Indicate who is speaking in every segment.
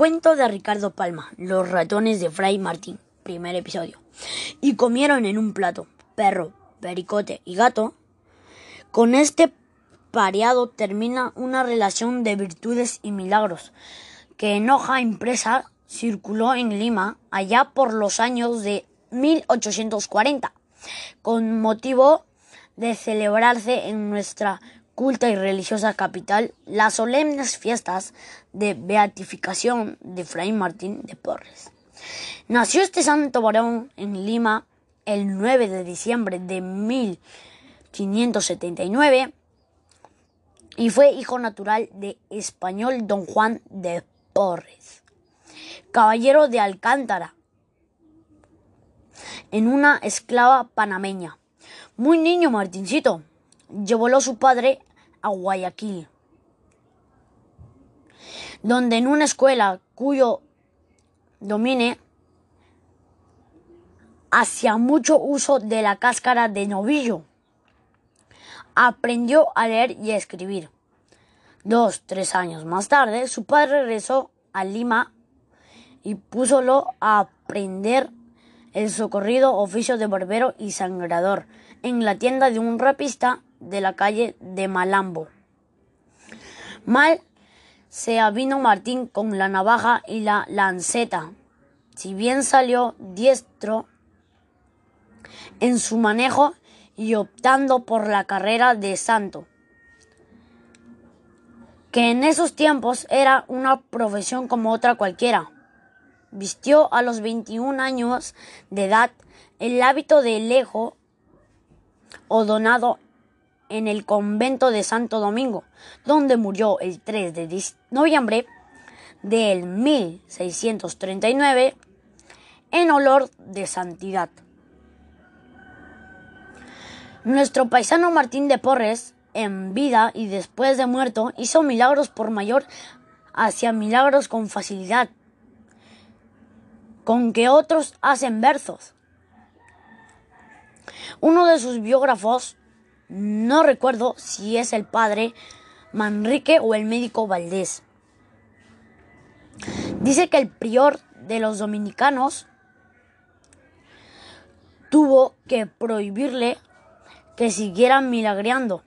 Speaker 1: Cuento de Ricardo Palma, Los ratones de Fray Martín, primer episodio. Y comieron en un plato, perro, pericote y gato. Con este pareado termina una relación de virtudes y milagros, que en hoja impresa circuló en Lima allá por los años de 1840, con motivo de celebrarse en nuestra culta y religiosa capital las solemnes fiestas de beatificación de Fray Martín de Porres. Nació este santo varón en Lima el 9 de diciembre de 1579 y fue hijo natural de español don Juan de Porres, caballero de Alcántara, en una esclava panameña. Muy niño Martincito, llevólo su padre a Guayaquil, donde en una escuela cuyo domine hacía mucho uso de la cáscara de novillo, aprendió a leer y a escribir. Dos, tres años más tarde, su padre regresó a Lima y púsolo a aprender el socorrido oficio de barbero y sangrador en la tienda de un rapista de la calle de Malambo. Mal se avino Martín con la navaja y la lanceta. Si bien salió diestro en su manejo y optando por la carrera de santo, que en esos tiempos era una profesión como otra cualquiera. Vistió a los 21 años de edad el hábito de lejo o donado en el convento de Santo Domingo, donde murió el 3 de noviembre del 1639 en olor de santidad. Nuestro paisano Martín de Porres, en vida y después de muerto, hizo milagros por mayor hacia milagros con facilidad, con que otros hacen versos. Uno de sus biógrafos no recuerdo si es el padre Manrique o el médico Valdés. Dice que el prior de los dominicanos tuvo que prohibirle que siguiera milagreando.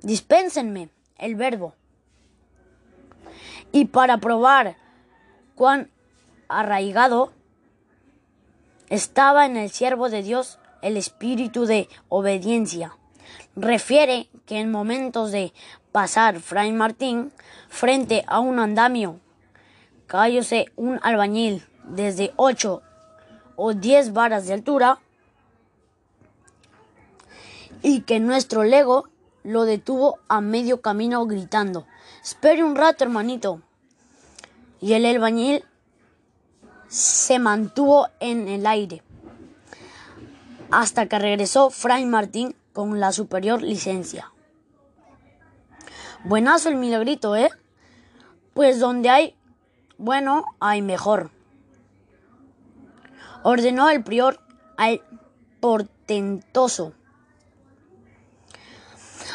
Speaker 1: Dispénsenme el verbo. Y para probar cuán arraigado estaba en el siervo de Dios el espíritu de obediencia. Refiere que en momentos de pasar Fray Martín frente a un andamio, cayóse un albañil desde ocho o diez varas de altura y que nuestro lego lo detuvo a medio camino gritando Espere un rato, hermanito. Y el albañil se mantuvo en el aire hasta que regresó Fray Martín con la superior licencia. Buenazo el milagrito, ¿eh? Pues donde hay bueno, hay mejor. Ordenó el prior al portentoso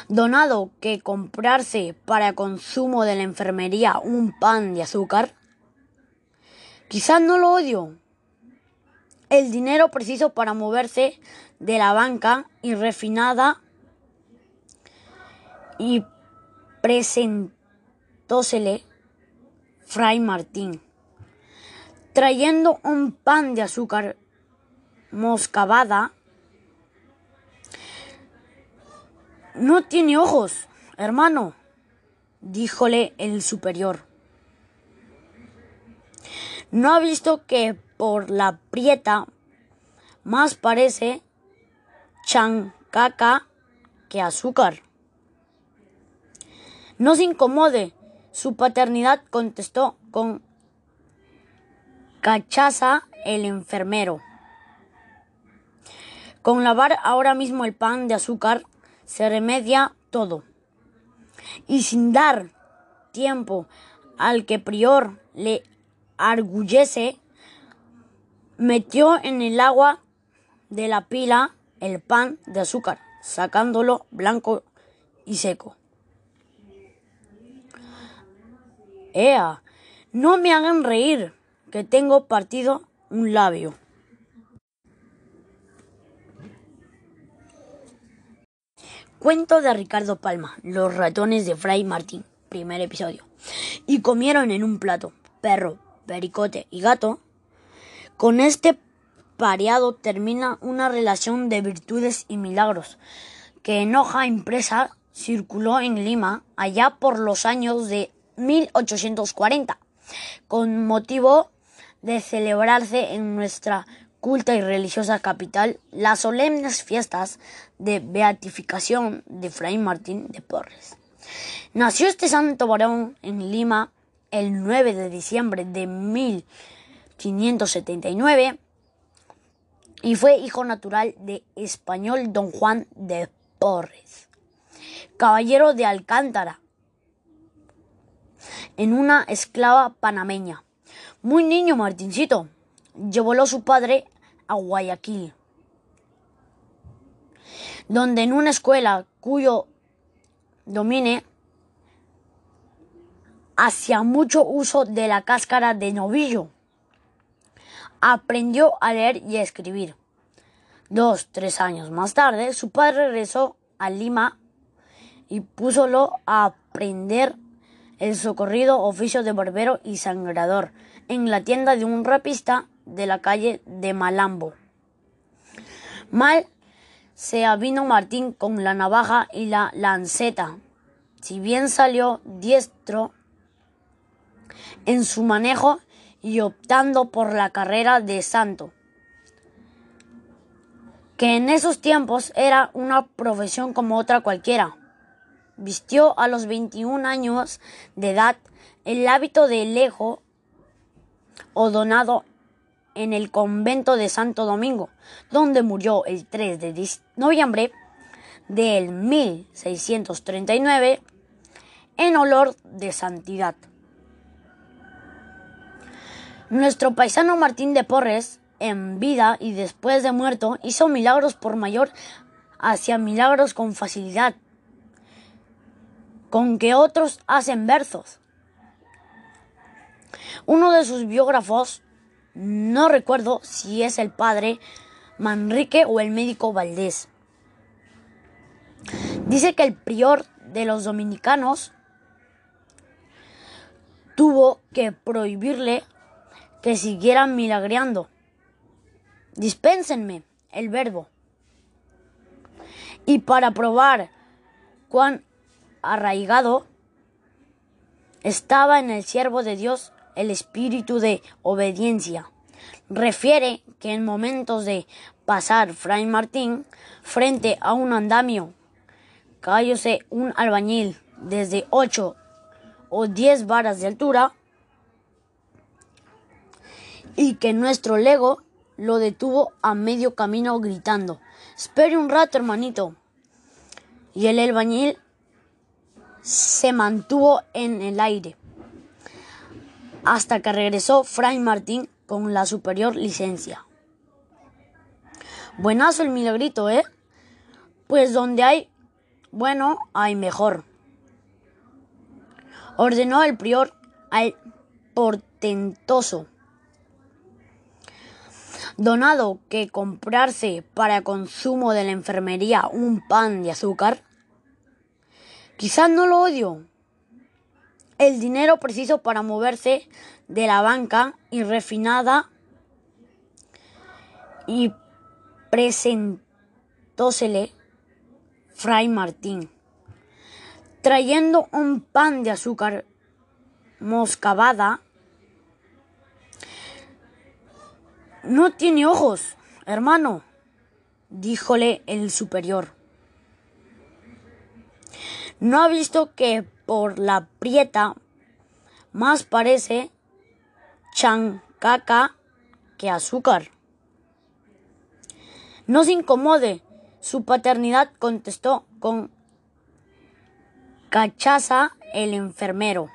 Speaker 1: donado que comprarse para consumo de la enfermería un pan de azúcar. Quizás no lo odio, el dinero preciso para moverse de la banca y refinada y presentósele Fray Martín, trayendo un pan de azúcar moscabada. No tiene ojos, hermano, díjole el superior. ¿No ha visto que por la prieta más parece chancaca que azúcar? No se incomode, su paternidad contestó con cachaza el enfermero. Con lavar ahora mismo el pan de azúcar se remedia todo. Y sin dar tiempo al que prior le arguyese, metió en el agua de la pila el pan de azúcar, sacándolo blanco y seco. ¡Ea! No me hagan reír, que tengo partido un labio. Cuento de Ricardo Palma, Los ratones de Fray Martín, primer episodio. Y comieron en un plato, perro, pericote y gato. Con este pareado termina una relación de virtudes y milagros, que en hoja impresa circuló en Lima allá por los años de 1840, con motivo de celebrarse en nuestra culta y religiosa capital las solemnes fiestas de beatificación de Fray Martín de Porres. Nació este santo varón en Lima el 9 de diciembre de 1579 y fue hijo natural de español don Juan de Porres, caballero de Alcántara, en una esclava panameña. Muy niño Martincito, llevólo su padre a Guayaquil, donde en una escuela cuyo domine hacía mucho uso de la cáscara de novillo, aprendió a leer y a escribir. Dos, tres años más tarde, su padre regresó a Lima y púsolo a aprender el socorrido oficio de barbero y sangrador en la tienda de un rapista de la calle de Malambo. Mal se avino Martín con la navaja y la lanceta. Si bien salió diestro en su manejo y optando por la carrera de santo, que en esos tiempos era una profesión como otra cualquiera. Vistió a los 21 años de edad el hábito de lejo o donado en el convento de Santo Domingo, donde murió el 3 de noviembre del 1639 en olor de santidad. Nuestro paisano Martín de Porres, en vida y después de muerto, hizo milagros por mayor hacia milagros con facilidad, con que otros hacen versos. Uno de sus biógrafos no recuerdo si es el padre Manrique o el médico Valdés. Dice que el prior de los dominicanos tuvo que prohibirle que siguiera milagreando. Dispénsenme el verbo. Y para probar cuán arraigado estaba en el siervo de Dios el espíritu de obediencia. Refiere que en momentos de pasar Fray Martín frente a un andamio, cayóse un albañil desde ocho o diez varas de altura y que nuestro lego lo detuvo a medio camino gritando Espere un rato, hermanito. Y el albañil se mantuvo en el aire hasta que regresó Fray Martín con la superior licencia. Buenazo el milagrito, ¿eh? Pues donde hay bueno, hay mejor. Ordenó el prior al portentoso donado que comprarse para consumo de la enfermería un pan de azúcar. Quizás no lo odio, el dinero preciso para moverse de la banca y refinada y presentósele Fray Martín, trayendo un pan de azúcar moscabada. No tiene ojos, hermano, díjole el superior. ¿No ha visto que por la prieta más parece chancaca que azúcar? No se incomode, su paternidad contestó con cachaza el enfermero.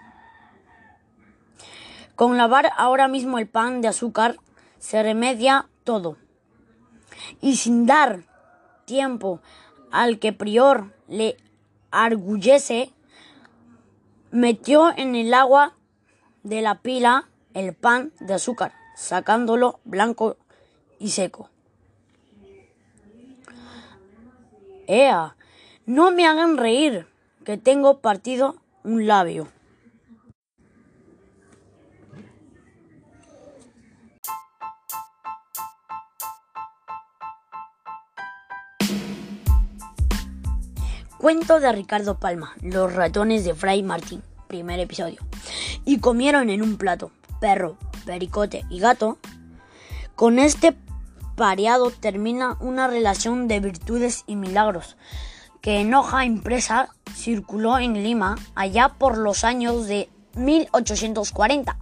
Speaker 1: Con lavar ahora mismo el pan de azúcar se remedia todo. Y sin dar tiempo al que prior le arguyese, metió en el agua de la pila el pan de azúcar, sacándolo blanco y seco. ¡Ea! No me hagan reír, que tengo partido un labio. Cuento de Ricardo Palma, Los ratones de Fray Martín, primer episodio. Y comieron en un plato, perro, pericote y gato. Con este pareado termina una relación de virtudes y milagros que en hoja impresa circuló en Lima allá por los años de 1840,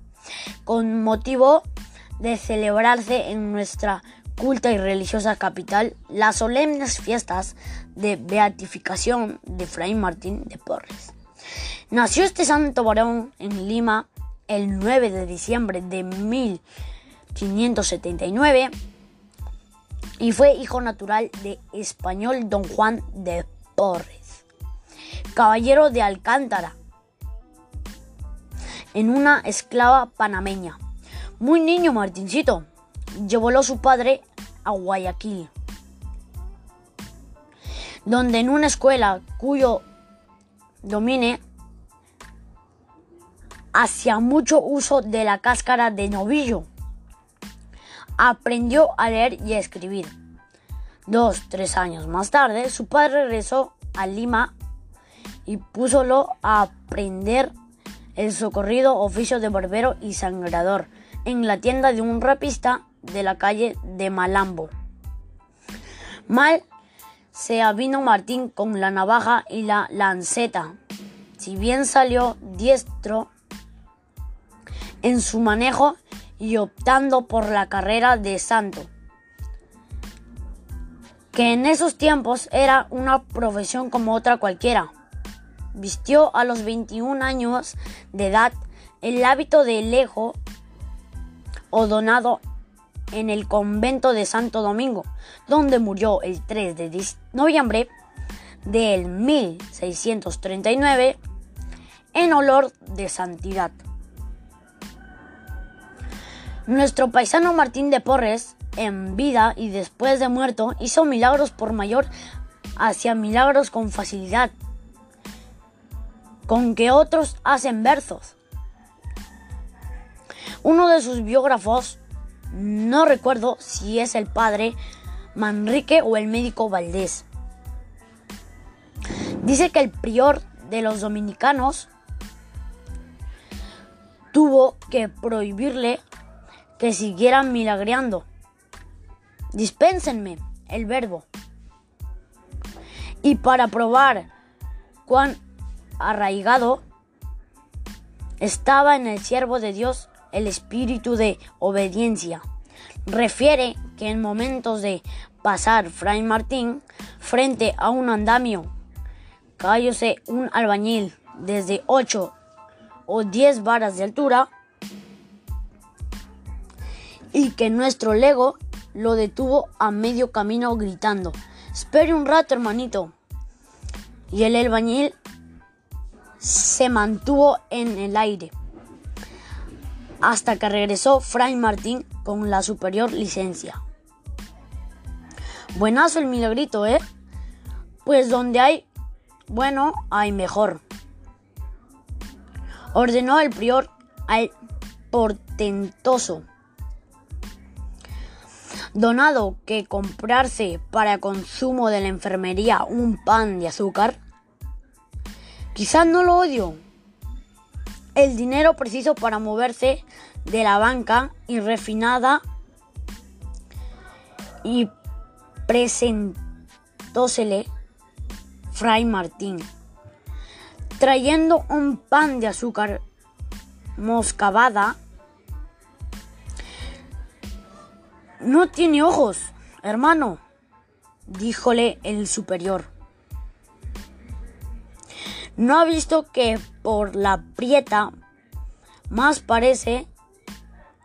Speaker 1: con motivo de celebrarse en nuestra culta y religiosa capital las solemnes fiestas de beatificación de Fray Martín de Porres. Nació este santo varón en Lima el 9 de diciembre de 1579 y fue hijo natural de español don Juan de Porres, caballero de Alcántara, en una esclava panameña. Muy niño Martincito, llevó su padre a Guayaquil, donde en una escuela cuyo domine hacía mucho uso de la cáscara de novillo, aprendió a leer y a escribir. Dos, tres años más tarde, su padre regresó a Lima y púsolo a aprender el socorrido oficio de barbero y sangrador en la tienda de un rapista de la calle de Malambo. Mal se avino Martín con la navaja y la lanceta. Si bien salió diestro en su manejo y optando por la carrera de santo, que en esos tiempos era una profesión como otra cualquiera. Vistió a los 21 años de edad el hábito de lejo o donado en el convento de Santo Domingo, donde murió el 3 de noviembre del 1639 en olor de santidad. Nuestro paisano Martín de Porres, en vida y después de muerto, hizo milagros por mayor hacia milagros con facilidad, con que otros hacen versos. Uno de sus biógrafos no recuerdo si es el padre Manrique o el médico Valdés. Dice que el prior de los dominicanos tuvo que prohibirle que siguieran milagreando. Dispénsenme el verbo. Y para probar cuán arraigado estaba en el siervo de Dios, el espíritu de obediencia. Refiere que en momentos de pasar Fray Martín frente a un andamio, cayóse un albañil desde 8 o 10 varas de altura y que nuestro lego lo detuvo a medio camino gritando, espere un rato hermanito. Y el albañil se mantuvo en el aire hasta que regresó Fray Martín con la superior licencia. Buenazo el milagrito, ¿eh? Pues donde hay bueno, hay mejor. Ordenó el prior al portentoso donado que comprarse para consumo de la enfermería un pan de azúcar. Quizás no lo odio, el dinero preciso para moverse de la banca y refinada y presentósele Fray Martín, trayendo un pan de azúcar moscabada. No tiene ojos, hermano, díjole el superior. No ha visto que por la prieta más parece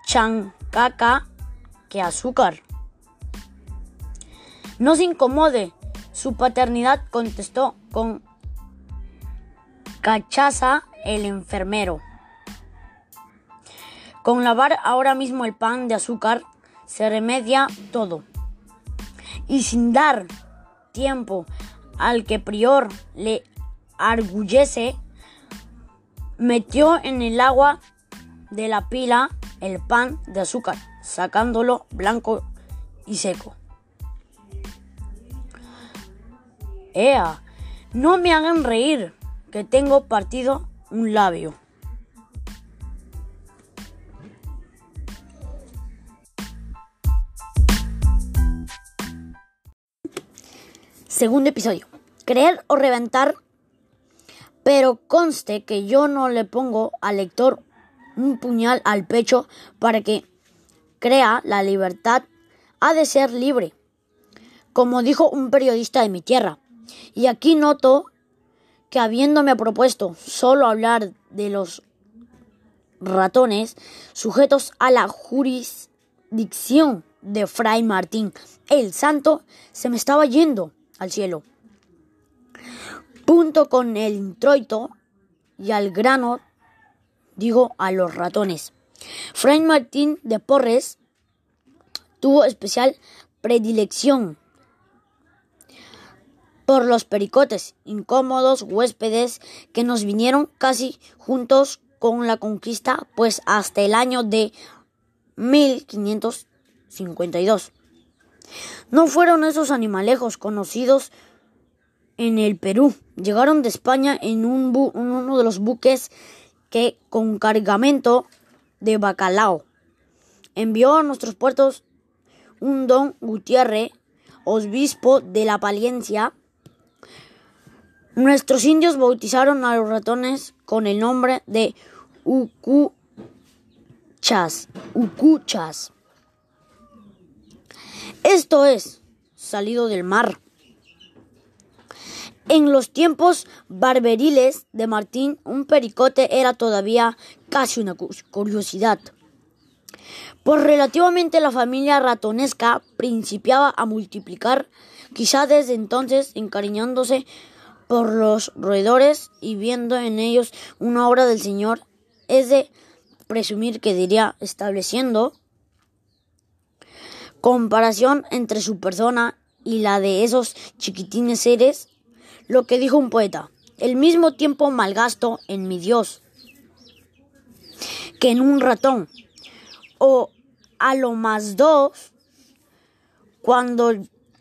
Speaker 1: chancaca que azúcar. No se incomode, su paternidad contestó con cachaza el enfermero. Con lavar ahora mismo el pan de azúcar se remedia todo. Y sin dar tiempo al que Prior le arguyese, metió en el agua de la pila el pan de azúcar, sacándolo blanco y seco. ¡Ea! No me hagan reír, que tengo partido un labio. Segundo episodio. Creer o reventar. Pero conste que yo no le pongo al lector un puñal al pecho para que crea la libertad ha de ser libre, como dijo un periodista de mi tierra. Y aquí noto que habiéndome propuesto solo hablar de los ratones sujetos a la jurisdicción de Fray Martín el Santo, se me estaba yendo al cielo. Punto con el introito y al grano, digo a los ratones. Fray Martín de Porres tuvo especial predilección por los pericotes, incómodos huéspedes que nos vinieron casi juntos con la conquista, pues hasta el año de 1552. No fueron esos animalejos conocidos en el Perú. Llegaron de España en, un uno de los buques que con cargamento de bacalao envió a nuestros puertos un don Gutiérrez, obispo de la Palencia. Nuestros indios bautizaron a los ratones con el nombre de Ucuchas. Ucuchas. Esto es, salido del mar. En los tiempos barberiles de Martín, un pericote era todavía casi una curiosidad. Pues relativamente la familia ratonesca principiaba a multiplicar, quizá desde entonces encariñándose por los roedores y viendo en ellos una obra del Señor, es de presumir que diría estableciendo comparación entre su persona y la de esos chiquitines seres, lo que dijo un poeta, el mismo tiempo malgasto en mi Dios que en un ratón, o a lo más dos, cuando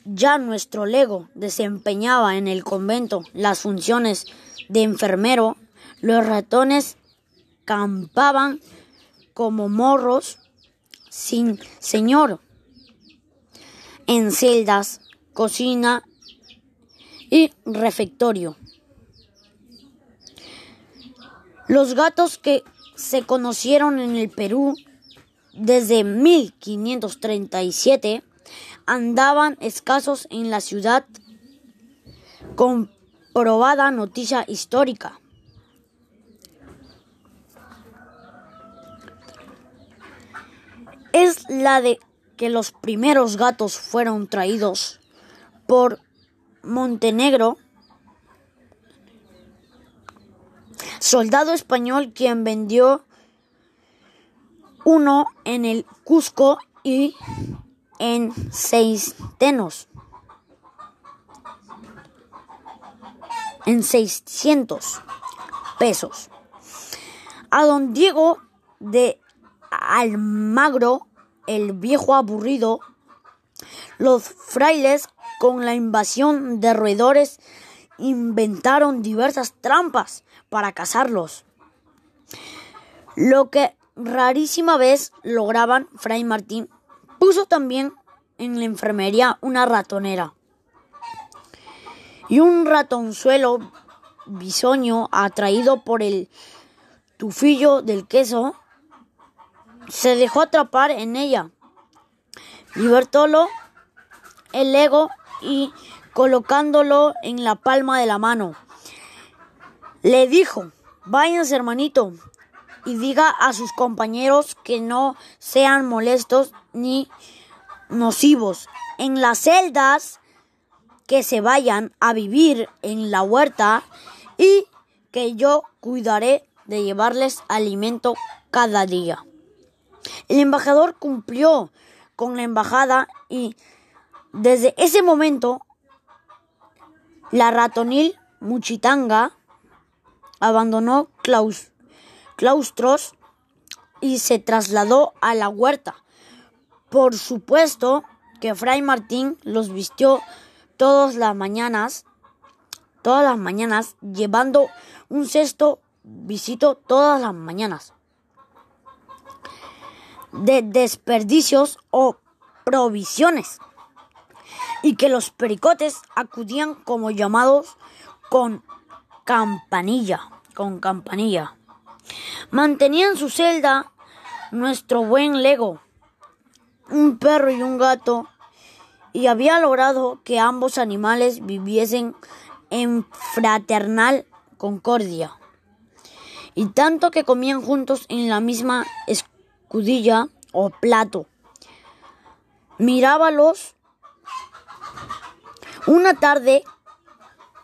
Speaker 1: ya nuestro lego desempeñaba en el convento las funciones de enfermero, los ratones campaban como morros sin señor. En celdas, cocina y refectorio. Los gatos que se conocieron en el Perú desde 1537 andaban escasos en la ciudad comprobada noticia histórica. Es la de que los primeros gatos fueron traídos por Montenegro, soldado español quien vendió uno en el Cusco y en seis tenos. En 600 pesos. A don Diego de Almagro el viejo aburrido, los frailes con la invasión de roedores inventaron diversas trampas para cazarlos. Lo que rarísima vez lograban Fray Martín puso también en la enfermería una ratonera y un ratonzuelo bisoño atraído por el tufillo del queso se dejó atrapar en ella. Libertólo el ego y colocándolo en la palma de la mano. Le dijo, váyanse hermanito y diga a sus compañeros que no sean molestos ni nocivos. En las celdas que se vayan a vivir en la huerta y que yo cuidaré de llevarles alimento cada día. El embajador cumplió con la embajada y desde ese momento la ratonil Muchitanga abandonó claustros y se trasladó a la huerta. Por supuesto que Fray Martín los vistió todas las mañanas, todas las mañanas, llevando un cesto visito todas las mañanas de desperdicios o provisiones y que los pericotes acudían como llamados con campanilla, con campanilla. Mantenían su celda nuestro buen Lego, un perro y un gato, y había logrado que ambos animales viviesen en fraternal concordia. Y tanto que comían juntos en la misma escudilla o plato. Mirábalos una tarde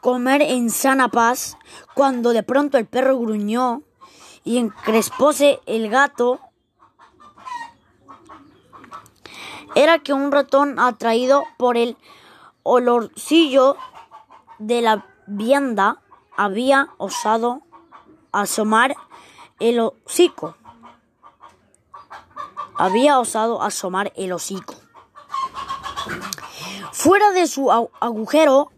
Speaker 1: comer en sana paz cuando de pronto el perro gruñó y encrespóse el gato. Era que un ratón atraído por el olorcillo de la vianda había osado asomar el hocico. Había osado asomar el hocico. Fuera de su agujero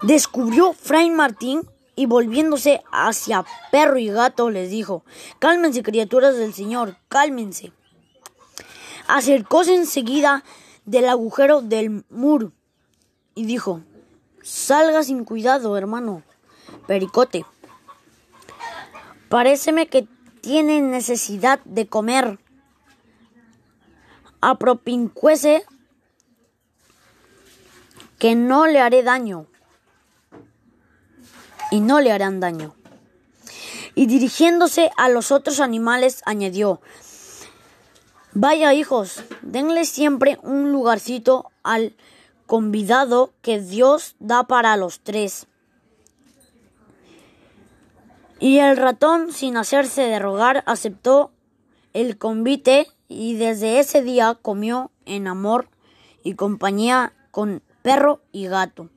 Speaker 1: descubrió Fray Martín y volviéndose hacia perro y gato les dijo, cálmense criaturas del Señor, cálmense. Acercóse enseguida del agujero del muro y dijo, salga sin cuidado, hermano, pericote. Paréceme que tiene necesidad de comer. Apropincuese que no le haré daño y no le harán daño. Y dirigiéndose a los otros animales añadió, Vaya hijos, denle siempre un lugarcito al convidado que Dios da para los tres. Y el ratón, sin hacerse de rogar, aceptó el convite y desde ese día comió en amor y compañía con perro y gato.